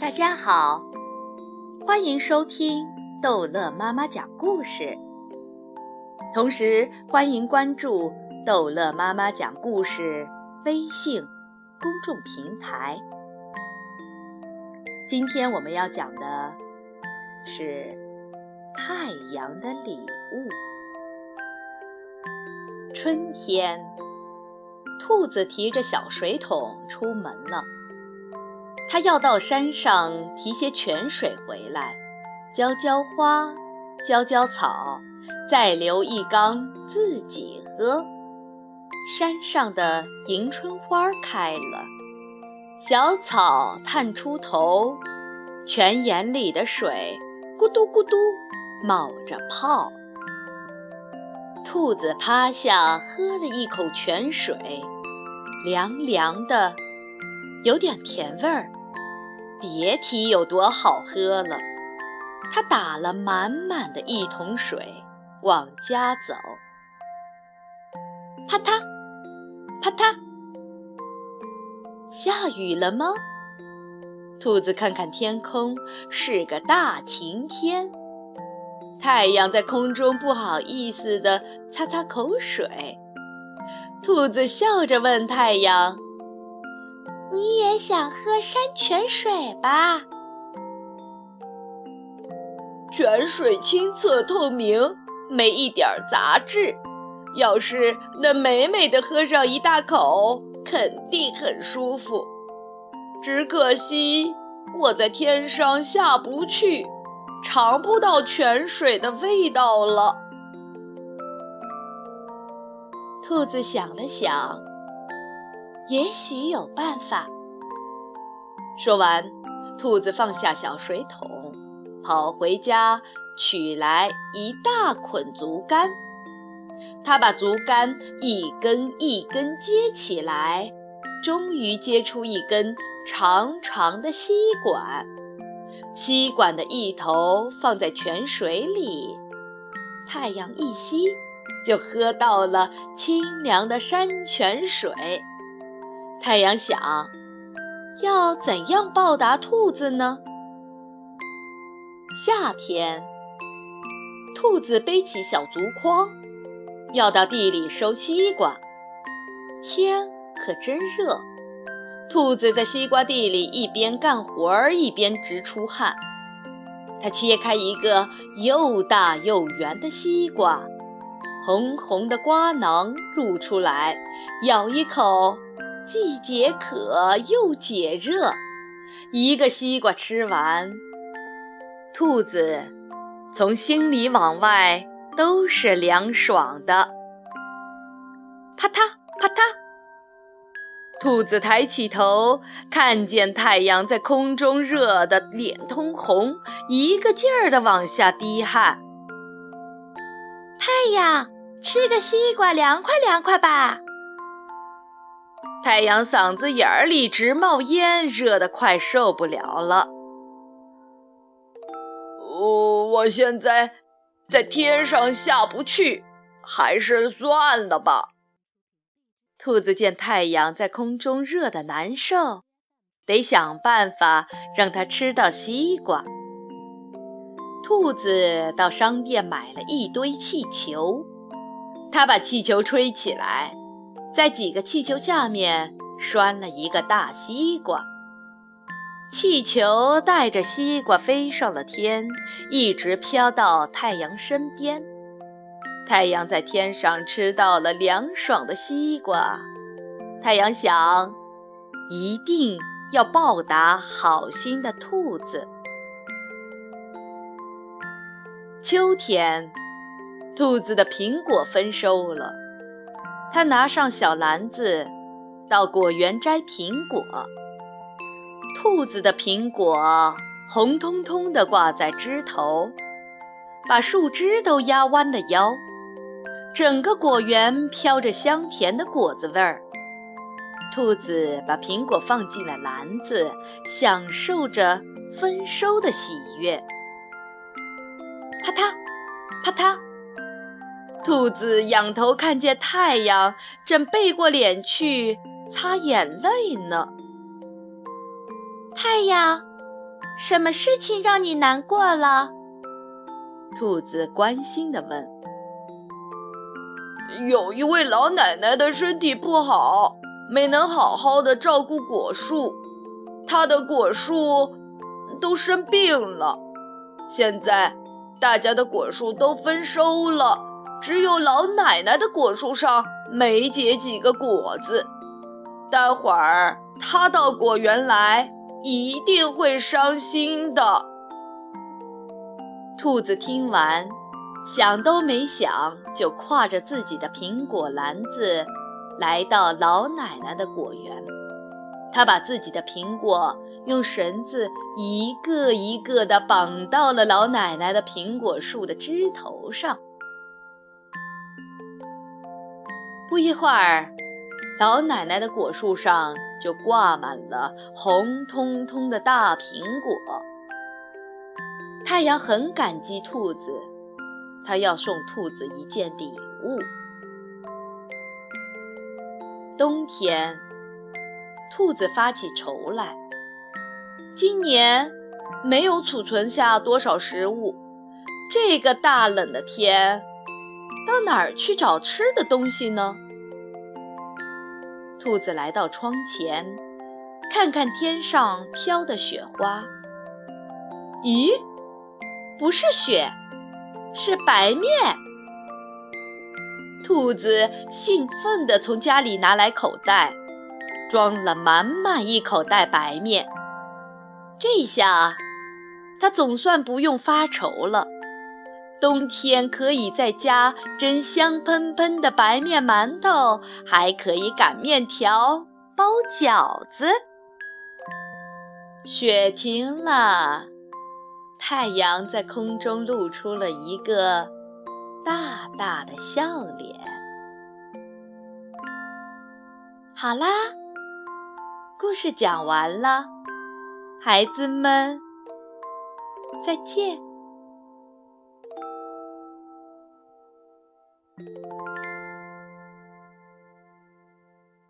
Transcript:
大家好，欢迎收听逗乐妈妈讲故事。同时，欢迎关注逗乐妈妈讲故事微信公众平台。今天我们要讲的是太阳的礼物。春天，兔子提着小水桶出门了。他要到山上提些泉水回来，浇浇花，浇浇草，再留一缸自己喝。山上的迎春花开了，小草探出头，泉眼里的水咕嘟咕嘟冒着泡。兔子趴下喝了一口泉水，凉凉的，有点甜味儿。别提有多好喝了。他打了满满的一桶水，往家走。啪嗒，啪嗒，下雨了吗？兔子看看天空，是个大晴天。太阳在空中不好意思地擦擦口水。兔子笑着问太阳。你也想喝山泉水吧？泉水清澈透明，没一点杂质。要是能美美的喝上一大口，肯定很舒服。只可惜我在天上下不去，尝不到泉水的味道了。兔子想了想。也许有办法。说完，兔子放下小水桶，跑回家取来一大捆竹竿。他把竹竿一根一根接起来，终于接出一根长长的吸管。吸管的一头放在泉水里，太阳一吸，就喝到了清凉的山泉水。太阳想，要怎样报答兔子呢？夏天，兔子背起小竹筐，要到地里收西瓜。天可真热，兔子在西瓜地里一边干活儿一边直出汗。它切开一个又大又圆的西瓜，红红的瓜囊露出来，咬一口。既解渴又解热，一个西瓜吃完，兔子从心里往外都是凉爽的。啪嗒啪嗒，兔子抬起头，看见太阳在空中热得脸通红，一个劲儿地往下滴汗。太阳，吃个西瓜凉快凉快吧。太阳嗓子眼儿里直冒烟，热得快受不了了。哦，我现在在天上下不去，还是算了吧。兔子见太阳在空中热得难受，得想办法让它吃到西瓜。兔子到商店买了一堆气球，它把气球吹起来。在几个气球下面拴了一个大西瓜，气球带着西瓜飞上了天，一直飘到太阳身边。太阳在天上吃到了凉爽的西瓜，太阳想，一定要报答好心的兔子。秋天，兔子的苹果丰收了。他拿上小篮子，到果园摘苹果。兔子的苹果红彤彤的挂在枝头，把树枝都压弯了腰。整个果园飘着香甜的果子味儿。兔子把苹果放进了篮子，享受着丰收的喜悦。啪嗒，啪嗒。兔子仰头看见太阳正背过脸去擦眼泪呢。太阳，什么事情让你难过了？兔子关心地问。有一位老奶奶的身体不好，没能好好的照顾果树，她的果树都生病了。现在大家的果树都丰收了，只有老奶奶的果树上没结几个果子。待会儿她到果园来，一定会伤心的。兔子听完。想都没想，就挎着自己的苹果篮子，来到老奶奶的果园。他把自己的苹果用绳子一个一个地绑到了老奶奶的苹果树的枝头上。不一会儿，老奶奶的果树上就挂满了红彤彤的大苹果。太阳很感激兔子。他要送兔子一件礼物。冬天，兔子发起愁来。今年没有储存下多少食物，这个大冷的天，到哪儿去找吃的东西呢？兔子来到窗前，看看天上飘的雪花。咦，不是雪。是白面。兔子兴奋地从家里拿来口袋，装了满满一口袋白面。这下，它总算不用发愁了。冬天可以在家蒸香喷喷的白面馒头，还可以擀面条、包饺子。雪停了。太阳在空中露出了一个大大的笑脸。好啦，故事讲完了，孩子们，再见。